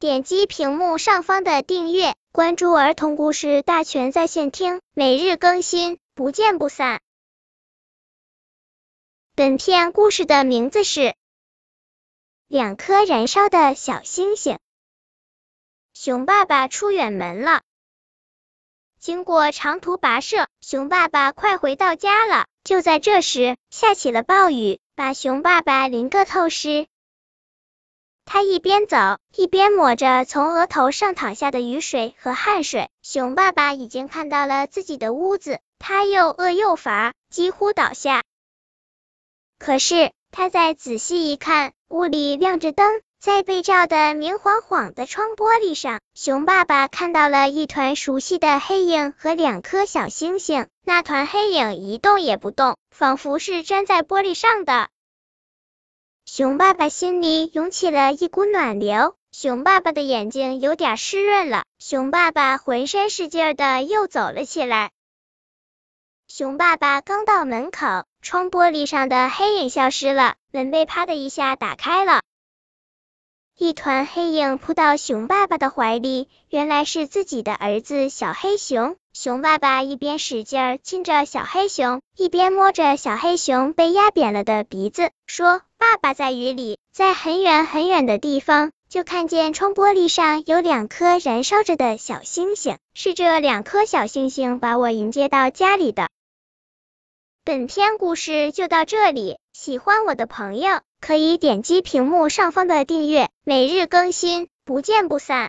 点击屏幕上方的订阅，关注儿童故事大全在线听，每日更新，不见不散。本片故事的名字是《两颗燃烧的小星星》。熊爸爸出远门了，经过长途跋涉，熊爸爸快回到家了。就在这时，下起了暴雨，把熊爸爸淋个透湿。他一边走一边抹着从额头上淌下的雨水和汗水。熊爸爸已经看到了自己的屋子，他又饿又乏，几乎倒下。可是他再仔细一看，屋里亮着灯，在被照的明晃晃的窗玻璃上，熊爸爸看到了一团熟悉的黑影和两颗小星星。那团黑影一动也不动，仿佛是粘在玻璃上的。熊爸爸心里涌起了一股暖流，熊爸爸的眼睛有点湿润了。熊爸爸浑身使劲儿的又走了起来。熊爸爸刚到门口，窗玻璃上的黑影消失了，门被啪的一下打开了，一团黑影扑到熊爸爸的怀里，原来是自己的儿子小黑熊。熊爸爸一边使劲亲着小黑熊，一边摸着小黑熊被压扁了的鼻子，说：“爸爸在雨里，在很远很远的地方，就看见窗玻璃上有两颗燃烧着的小星星，是这两颗小星星把我迎接到家里的。”本篇故事就到这里，喜欢我的朋友可以点击屏幕上方的订阅，每日更新，不见不散。